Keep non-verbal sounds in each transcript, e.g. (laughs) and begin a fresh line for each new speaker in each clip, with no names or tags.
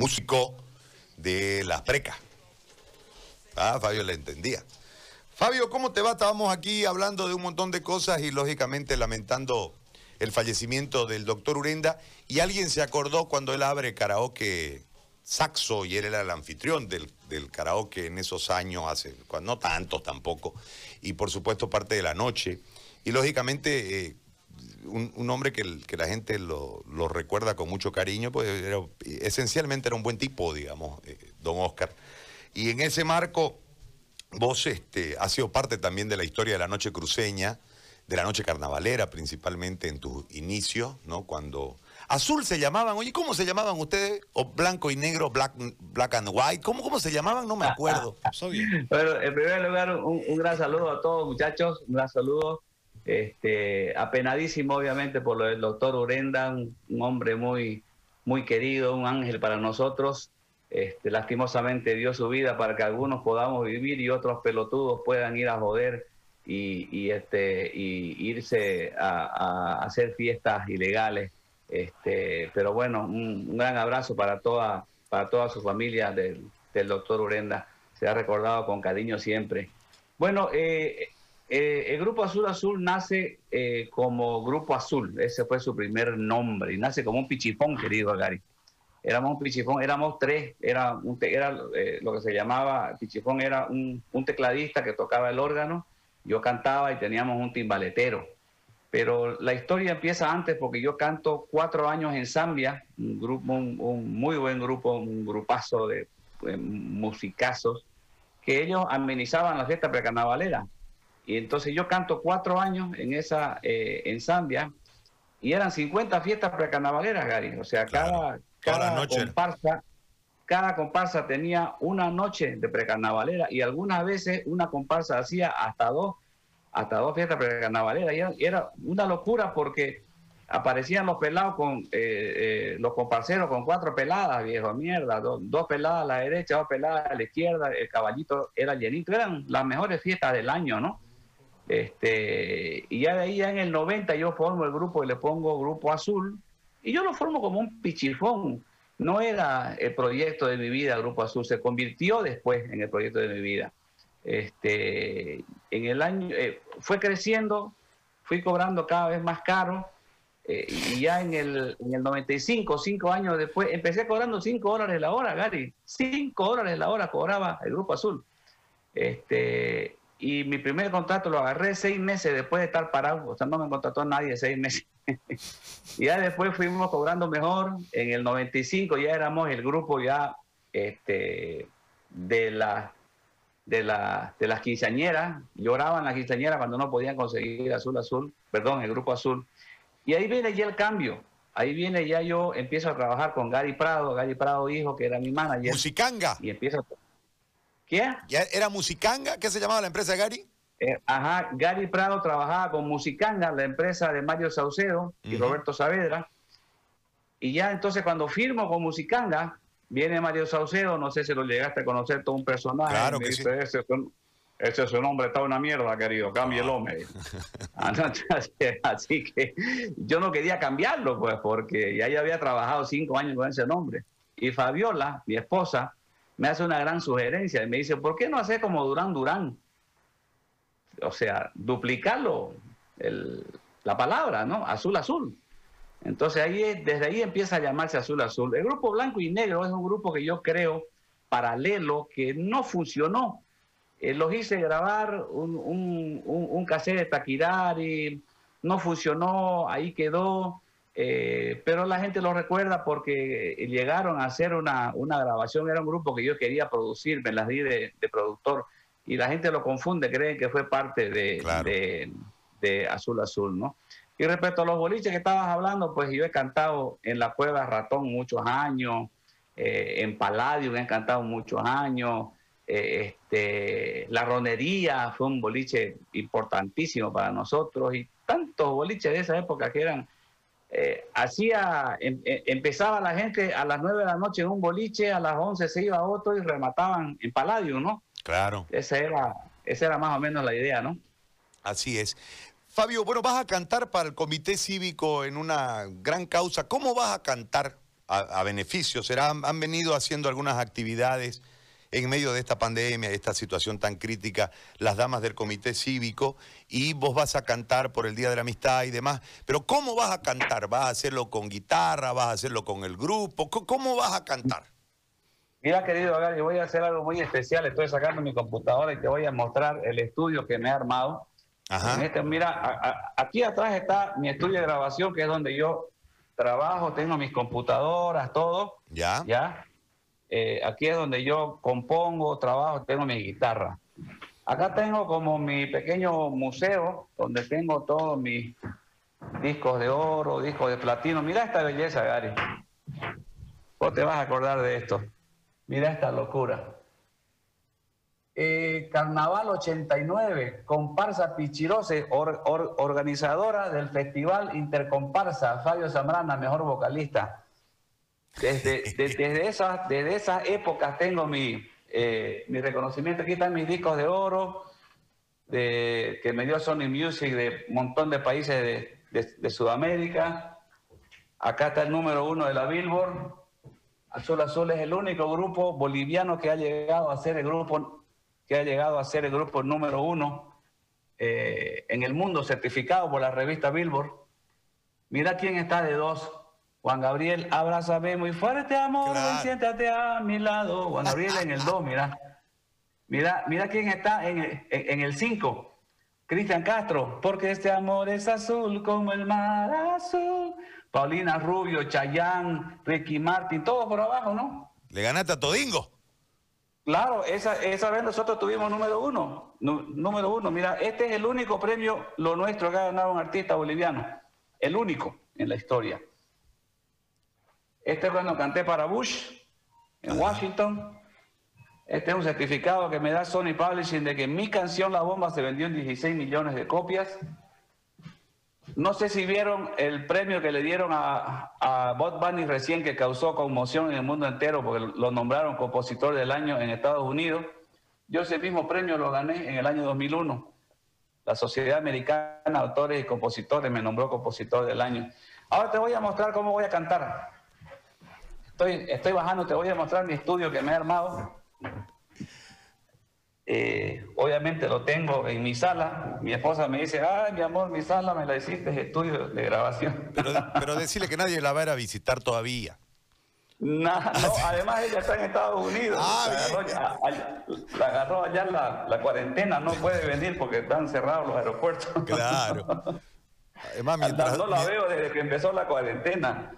músico de Las Precas. Ah, Fabio le entendía. Fabio, ¿cómo te va? Estábamos aquí hablando de un montón de cosas y lógicamente lamentando el fallecimiento del doctor Urenda y alguien se acordó cuando él abre karaoke Saxo y él era el anfitrión del, karaoke en esos años, hace, no tantos tampoco, y por supuesto parte de la noche. Y lógicamente eh, un, hombre que, que, la gente lo, recuerda con mucho cariño, pues esencialmente era un buen tipo, digamos, eh, don Oscar. Y en ese marco, vos este, has sido parte también de la historia de la noche cruceña, de la noche carnavalera, principalmente en tus inicios, ¿no? Cuando azul se llamaban, oye, ¿cómo se llamaban ustedes? O blanco y negro, black, black and white, ¿cómo, cómo se llamaban? No me acuerdo. (laughs)
bueno, en primer lugar, un, un gran saludo a todos, muchachos, un gran saludo este, apenadísimo obviamente por lo del doctor Urenda, un, hombre muy, muy querido, un ángel para nosotros. Este, lastimosamente dio su vida para que algunos podamos vivir y otros pelotudos puedan ir a joder y, este, irse a, hacer fiestas ilegales. Este, pero bueno, un, gran abrazo para toda, para toda su familia del, del doctor Urenda. Se ha recordado con cariño siempre. Bueno, eh, eh, el Grupo Azul Azul nace eh, como Grupo Azul, ese fue su primer nombre, y nace como un pichifón, querido Gary. Éramos un pichifón, éramos tres, era, un era eh, lo que se llamaba, pichifón era un, tecladista que tocaba el órgano, yo cantaba y teníamos un timbaletero. Pero la historia empieza antes porque yo canto cuatro años en Zambia, un grupo, un, muy buen grupo, un grupazo de musicazos, que ellos amenizaban la fiesta precarnavalera y entonces yo canto cuatro años en esa eh, en Zambia y eran 50 fiestas precarnavaleras, Gary. O sea, cada, cada comparsa, cada comparsa tenía una noche de precarnavalera y algunas veces una comparsa hacía hasta dos, hasta dos fiestas precarnavaleras. Y era una locura porque aparecían los pelados con eh, eh, los comparseros con cuatro peladas, viejo mierda, dos peladas a la derecha, dos peladas a la izquierda, el caballito era llenito, eran las mejores fiestas del año, ¿no? Este, y ya de ahí, ya en el 90, yo formo el grupo y le pongo Grupo Azul. Y yo lo formo como un pichifón. No era el proyecto de mi vida, Grupo Azul. Se convirtió después en el proyecto de mi vida. Este, en el año, eh, fue creciendo, fui cobrando cada vez más caro. Eh, y ya en el, en el 95, cinco años después, empecé cobrando 5 dólares la hora, Gary. 5 dólares la hora cobraba el Grupo Azul. Este, y mi primer contrato lo agarré seis meses después de estar parado, o sea, no me contrató nadie seis meses. (laughs) y ya después fuimos cobrando mejor, en el 95 ya éramos el grupo ya este, de, la, de, la, de las quinceañeras, lloraban las quinceañeras cuando no podían conseguir azul azul, perdón, el grupo azul. Y ahí viene ya el cambio, ahí viene ya yo empiezo a trabajar con Gary Prado, Gary Prado hijo, que era mi manager.
Musicanga.
Y empiezo a
¿Qué? ¿Ya ¿Era Musicanga? ¿Qué se llamaba la empresa de Gary?
Eh, ajá, Gary Prado trabajaba con Musicanga, la empresa de Mario Saucedo y Roberto Saavedra. Y ya entonces cuando firmo con Musicanga, viene Mario Saucedo, no sé si lo llegaste a conocer, todo un personaje.
Claro que sí.
Ese, ese es su nombre, está una mierda, querido, cámbielo, me (laughs) (laughs) Así que yo no quería cambiarlo, pues, porque ya yo había trabajado cinco años con ese nombre. Y Fabiola, mi esposa, me hace una gran sugerencia y me dice, ¿por qué no hacer como Durán Durán? O sea, duplicarlo, la palabra, ¿no? Azul Azul. Entonces ahí, desde ahí empieza a llamarse Azul Azul. El grupo Blanco y Negro es un grupo que yo creo paralelo, que no funcionó. Eh, los hice grabar un, un, un, un cassette de Taquirari, no funcionó, ahí quedó. Eh, pero la gente lo recuerda porque llegaron a hacer una, grabación, era un grupo que yo quería producir, me las di de, productor, y la gente lo confunde, creen que fue parte de, de, Azul Azul, ¿no? Y respecto a los boliches que estabas hablando, pues yo he cantado en la Cueva Ratón muchos años, eh, en Palladium he cantado muchos años, eh, este, la ronería fue un boliche importantísimo para nosotros y tantos boliches de esa época que eran eh, hacía, em, eh, empezaba la gente a las 9 de la noche en un boliche, a las 11 se iba a otro y remataban en Palladium, ¿no?
Claro.
Esa era, esa era más o menos la idea, ¿no?
Así es. Fabio, bueno, vas a cantar para el Comité Cívico en una gran causa. ¿Cómo vas a cantar a, beneficio. Será, han, venido haciendo algunas actividades en medio de esta pandemia, de esta situación tan crítica, las damas del comité cívico, y vos vas a cantar por el Día de la Amistad y demás. Pero ¿cómo vas a cantar? ¿Vas a hacerlo con guitarra? ¿Vas a hacerlo con el grupo? ¿Cómo vas a cantar?
Mira, querido Gary, voy a hacer algo muy especial. Estoy sacando mi computadora y te voy a mostrar el estudio que me he armado. Este, mira, aquí atrás está mi estudio de grabación, que es donde yo trabajo, tengo mis computadoras, todo.
Ya.
Ya. Eh, aquí es donde yo compongo, trabajo, tengo mi guitarra. Acá tengo como mi pequeño museo, donde tengo todos mis discos de oro, discos de platino. Mira esta belleza, Gary. Vos te vas a acordar de esto. Mira esta locura. Eh, Carnaval 89, comparsa Pichirose, organizadora del Festival Intercomparsa, Fabio Zambrana, mejor vocalista. Desde, (laughs) desde, esas, desde esas épocas tengo mi, eh, mi reconocimiento. Aquí están mis discos de oro de, que me dio Sony Music de un montón de países de, de Sudamérica. Acá está el número uno de la Billboard. Azul Azul es el único grupo boliviano que ha llegado a ser el grupo que ha llegado a ser el grupo número uno eh, en el mundo certificado por la revista Billboard. Mira quién está de dos. Juan Gabriel, abrázame muy fuerte, amor, siéntate a mi lado. Juan Gabriel en el dos, mira. Mira, mira quién está en, en el cinco. Cristian Castro, porque este amor es azul como el mar azul. Paulina Rubio, Chayán, Ricky Martin, todos por abajo, ¿no?
Le ganaste a Todingo.
Claro, esa, esa vez nosotros tuvimos número uno. número uno. Mira, este es el único premio, lo nuestro, que ha ganado un artista boliviano. El único en la historia. Este es cuando canté para Bush, en Washington. Este es un certificado que me da Sony Publishing de que mi canción La Bomba se vendió en 16 millones de copias. No sé si vieron el premio que le dieron a, a Bob Bunny recién que causó conmoción en el mundo entero porque lo nombraron compositor del año en Estados Unidos. Yo ese mismo premio lo gané en el año 2001. La Sociedad Americana de Autores y Compositores me nombró compositor del año. Ahora te voy a mostrar cómo voy a cantar. Estoy, estoy bajando, te voy a mostrar mi estudio que me he armado. Eh, obviamente lo tengo en mi sala. Mi esposa me dice, ay, mi amor, mi sala me la hiciste estudio de grabación.
Pero, pero decirle que nadie la va a ir a visitar todavía.
no, además ella está en Estados Unidos.
Ah,
la, agarró allá, la, cuarentena, no puede venir porque están cerrados los aeropuertos.
Claro. (laughs)
Además, mientras... No la veo desde que empezó la cuarentena.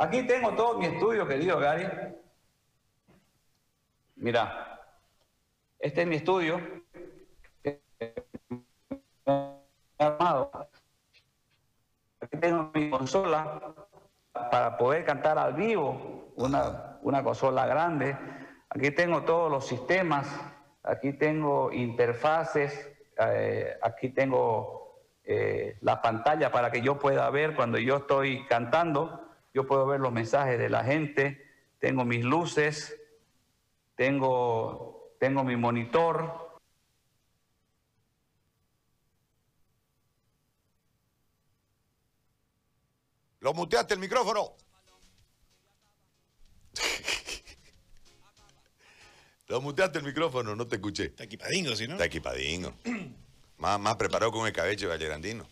Aquí tengo todo mi estudio, querido Gary. Mira, este es mi estudio. Armado. Aquí tengo mi consola para poder cantar al vivo, una, una consola grande. Aquí tengo todos los sistemas, aquí tengo interfaces, eh, aquí tengo eh, la pantalla para que yo pueda ver cuando yo estoy cantando, yo puedo ver los mensajes de la gente, tengo mis luces, tengo tengo mi monitor.
Lo muteaste el micrófono. (laughs) Lo muteaste el micrófono, no te escuché.
Está equipadingo, ¿sí no?
Está equipadingo. más, más preparado con el cabello gallerandino.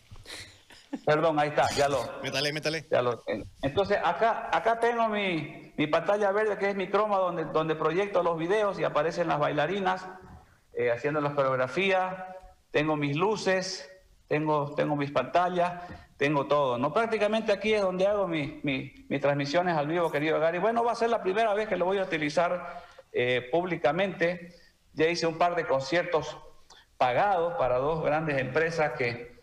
Perdón, ahí está, ya lo.
Métale, métale.
Ya lo Entonces, acá, acá tengo mi, mi, pantalla verde, que es mi croma, donde, donde proyecto los videos y aparecen las bailarinas eh, haciendo las coreografías. Tengo mis luces, tengo, tengo mis pantallas, tengo todo. ¿no? Prácticamente aquí es donde hago mis transmisiones al vivo, querido Gary. Bueno, va a ser la primera vez que lo voy a utilizar eh, públicamente. Ya hice un par de conciertos pagados para dos grandes empresas que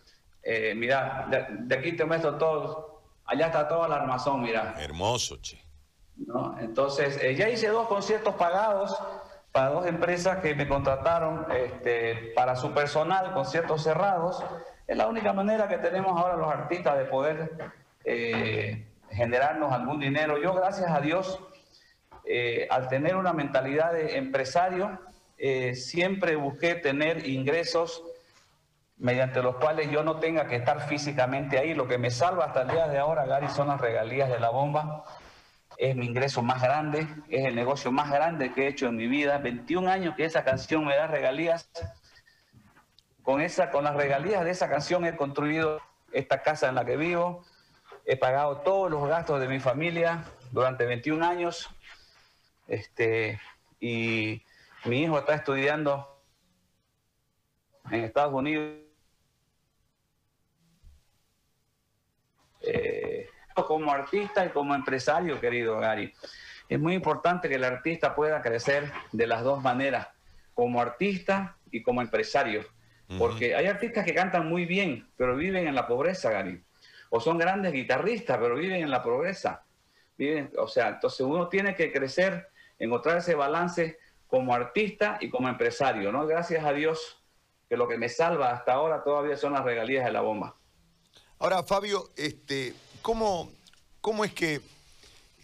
eh, mira, de, aquí te muestro todo. Allá está toda la armazón, mira.
Hermoso, che.
¿No? Entonces, eh, ya hice dos conciertos pagados para dos empresas que me contrataron este, para su personal, conciertos cerrados. Es la única manera que tenemos ahora los artistas de poder eh, generarnos algún dinero. Yo, gracias a Dios, al tener una mentalidad de empresario, siempre busqué tener ingresos mediante los cuales yo no tenga que estar físicamente ahí. Lo que me salva hasta el día de ahora, Gary, son las regalías de la bomba. Es mi ingreso más grande, es el negocio más grande que he hecho en mi vida. 21 años que esa canción me da regalías. Con, esa, con las regalías de esa canción he construido esta casa en la que vivo. He pagado todos los gastos de mi familia durante 21 años. Este, y mi hijo está estudiando en Estados Unidos Eh, como artista y como empresario, querido Gary. Es muy importante que el artista pueda crecer de las dos maneras, como artista y como empresario. Porque hay artistas que cantan muy bien, pero viven en la pobreza, Gary. O son grandes guitarristas, pero viven en la pobreza. Viven, o sea, entonces uno tiene que crecer, encontrar ese balance como artista y como empresario, ¿no? Gracias a Dios que lo que me salva hasta ahora todavía son las regalías de la bomba.
Ahora, Fabio, este, ¿cómo, cómo es que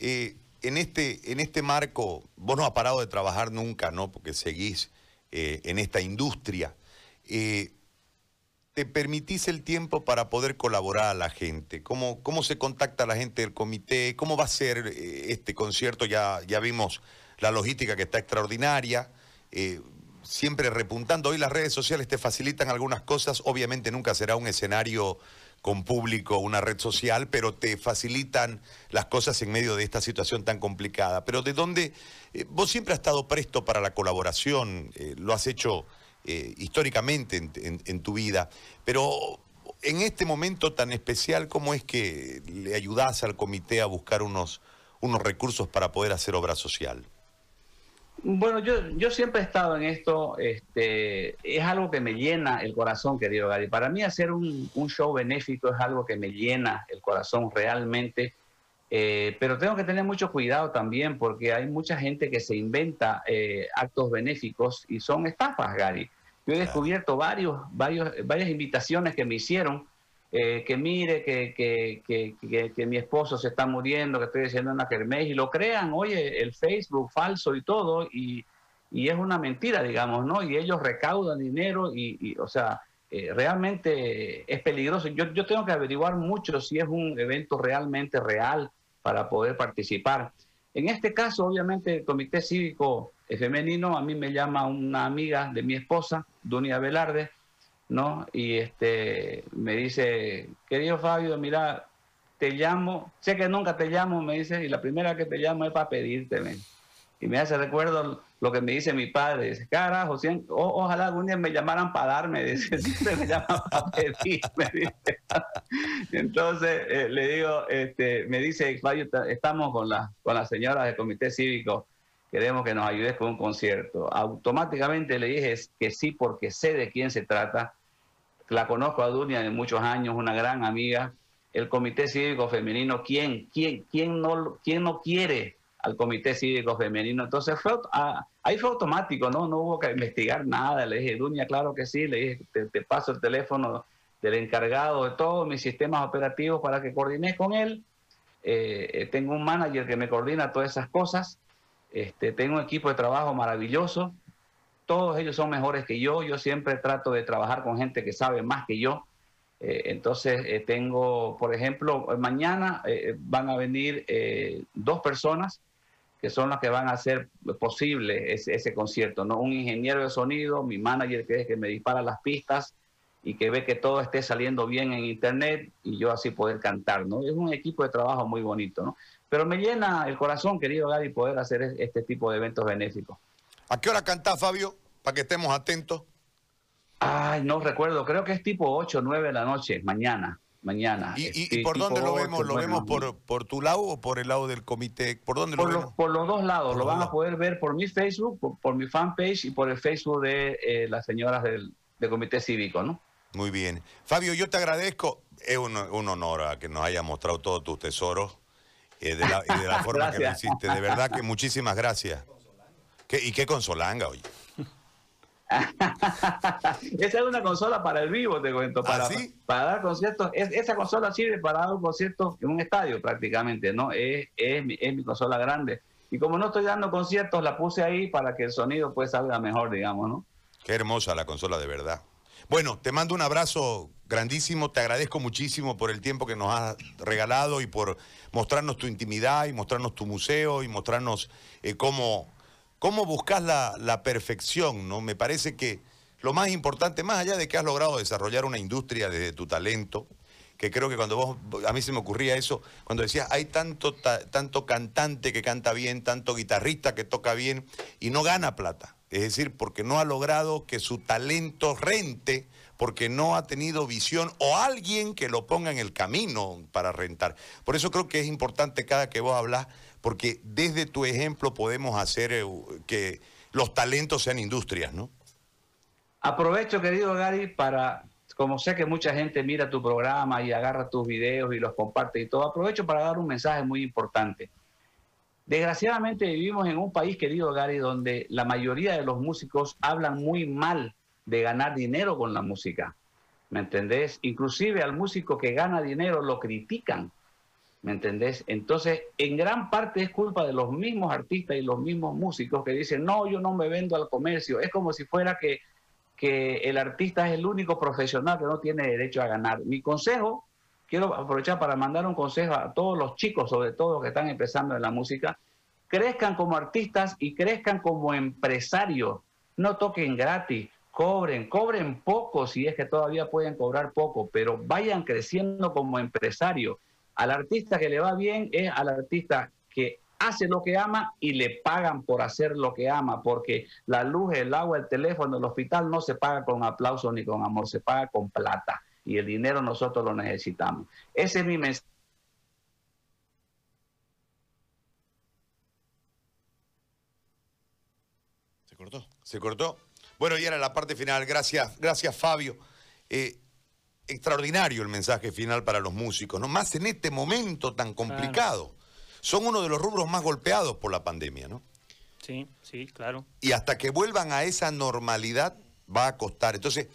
eh, en, este, en este marco, vos no has parado de trabajar nunca, ¿no? Porque seguís eh, en esta industria. Eh, ¿Te permitís el tiempo para poder colaborar a la gente? ¿Cómo, ¿Cómo se contacta la gente del comité? ¿Cómo va a ser este concierto? Ya, ya vimos la logística que está extraordinaria siempre repuntando. Hoy las redes sociales te facilitan algunas cosas. Obviamente nunca será un escenario con público, una red social, pero te facilitan las cosas en medio de esta situación tan complicada. Pero de dónde, eh, vos siempre has estado presto para la colaboración, eh, lo has hecho eh, históricamente en, tu vida, pero en este momento tan especial, ¿cómo es que le ayudás al comité a buscar unos, unos recursos para poder hacer obra social?
Bueno, yo, yo siempre he estado en esto, este, es algo que me llena el corazón, querido Gary. Para mí hacer un, show benéfico es algo que me llena el corazón realmente, eh, pero tengo que tener mucho cuidado también porque hay mucha gente que se inventa eh, actos benéficos y son estafas, Gary. Yo he descubierto varios, varios, varias invitaciones que me hicieron eh, que mire que, que, que, mi esposo se está muriendo, que estoy haciendo una kermés, y lo crean, oye, el Facebook falso y todo, y, y es una mentira, digamos, ¿no? Y ellos recaudan dinero y, o sea, eh, realmente es peligroso. Yo, yo tengo que averiguar mucho si es un evento realmente real para poder participar. En este caso, obviamente, el Comité Cívico Femenino, a mí me llama una amiga de mi esposa, Dunia Velarde, ¿no? Y este, me dice, querido Fabio, mira, te llamo, sé que nunca te llamo, me dice, y la primera que te llamo es para pedirte, Y me hace recuerdo lo que me dice mi padre, dice, carajo, ojalá algún día me llamaran para darme, (laughs) dice, siempre me llaman para pedirme. (laughs) Entonces eh, le digo, este, me dice, Fabio, estamos con, la, con las señoras del comité cívico, queremos que nos ayudes con un concierto. Automáticamente le dije que sí porque sé de quién se trata la conozco a Dunia de muchos años, una gran amiga. El Comité Cívico Femenino, ¿quién, quién, quién, no, quién no quiere al Comité Cívico Femenino? Entonces fue, ah, ahí fue automático, ¿no? No hubo que investigar nada. Le dije, Dunia, claro que sí. Le dije, te, paso el teléfono del encargado de todos mis sistemas operativos para que coordine con él. Eh, eh, tengo un manager que me coordina todas esas cosas. Este, tengo un equipo de trabajo maravilloso todos ellos son mejores que yo, yo siempre trato de trabajar con gente que sabe más que yo. Eh, entonces eh, tengo, por ejemplo, mañana eh, van a venir dos personas que son las que van a hacer posible ese, concierto, ¿no? Un ingeniero de sonido, mi manager que es que me dispara las pistas y que ve que todo esté saliendo bien en internet y yo así poder cantar, ¿no? Es un equipo de trabajo muy bonito, ¿no? Pero me llena el corazón, querido Gary, poder hacer este tipo de eventos benéficos.
¿A qué hora cantás, Fabio? Para que estemos atentos.
Ay, no recuerdo, creo que es tipo 8 o 9 de la noche, mañana. Mañana.
¿Y, por dónde lo vemos? ¿Lo vemos por, por tu lado o por el lado del comité? ¿Por dónde lo vemos?
por los dos lados. lo van a poder ver por mi Facebook, por, mi fanpage y por el Facebook de eh, las señoras del, comité cívico, ¿no?
Muy bien. Fabio, yo te agradezco. Es un, honor a que nos haya mostrado todos tus tesoros eh, de la, y de la (laughs) forma que lo hiciste. De verdad que muchísimas gracias. ¿Y qué consolanga, oye? (laughs)
esa es una consola para el vivo, te cuento, para,
¿Ah,
para dar conciertos. esa consola sirve para dar un concierto en un estadio prácticamente, ¿no? Es, es, mi, es mi consola grande. Y como no estoy dando conciertos, la puse ahí para que el sonido pues salga mejor, digamos, ¿no?
Qué hermosa la consola de verdad. Bueno, te mando un abrazo grandísimo, te agradezco muchísimo por el tiempo que nos has regalado y por mostrarnos tu intimidad y mostrarnos tu museo y mostrarnos eh, cómo, cómo buscas la, la perfección, ¿no? Me parece que lo más importante, más allá de que has logrado desarrollar una industria desde tu talento, que creo que cuando vos, a mí se me ocurría eso, cuando decías, hay tanto, tanto cantante que canta bien, tanto guitarrista que toca bien y no gana plata. Es decir, porque no ha logrado que su talento rente, porque no ha tenido visión o alguien que lo ponga en el camino para rentar. Por eso creo que es importante cada que vos hablas, porque desde tu ejemplo podemos hacer eh, que los talentos sean industrias, ¿no?
Aprovecho, querido Gary, para como sé que mucha gente mira tu programa y agarra tus videos y los comparte y todo, aprovecho para dar un mensaje muy importante. Desgraciadamente vivimos en un país, querido Gary, donde la mayoría de los músicos hablan muy mal de ganar dinero con la música. ¿Me entendés? Inclusive al músico que gana dinero lo critican. ¿Me entendés? Entonces, en gran parte es culpa de los mismos artistas y los mismos músicos que dicen, no, yo no me vendo al comercio. Es como si fuera que que el artista es el único profesional que no tiene derecho a ganar. Mi consejo, quiero aprovechar para mandar un consejo a todos los chicos, sobre todo que están empezando en la música, crezcan como artistas y crezcan como empresarios. No toquen gratis, cobren, cobren poco si es que todavía pueden cobrar poco, pero vayan creciendo como empresarios. Al artista que le va bien es al artista que hace lo que ama y le pagan por hacer lo que ama, porque la luz, el agua, el teléfono, el hospital no se paga con aplauso ni con amor, se paga con plata y el dinero nosotros lo necesitamos. Ese es mi mensaje.
Se cortó. Se cortó. Bueno, y era la parte final. Gracias, gracias Fabio. Eh, extraordinario el mensaje final para los músicos, ¿no? Más en este momento tan complicado son uno de los rubros más golpeados por la pandemia, ¿no?
Sí, sí, claro.
Y hasta que vuelvan a esa normalidad va a costar. Entonces,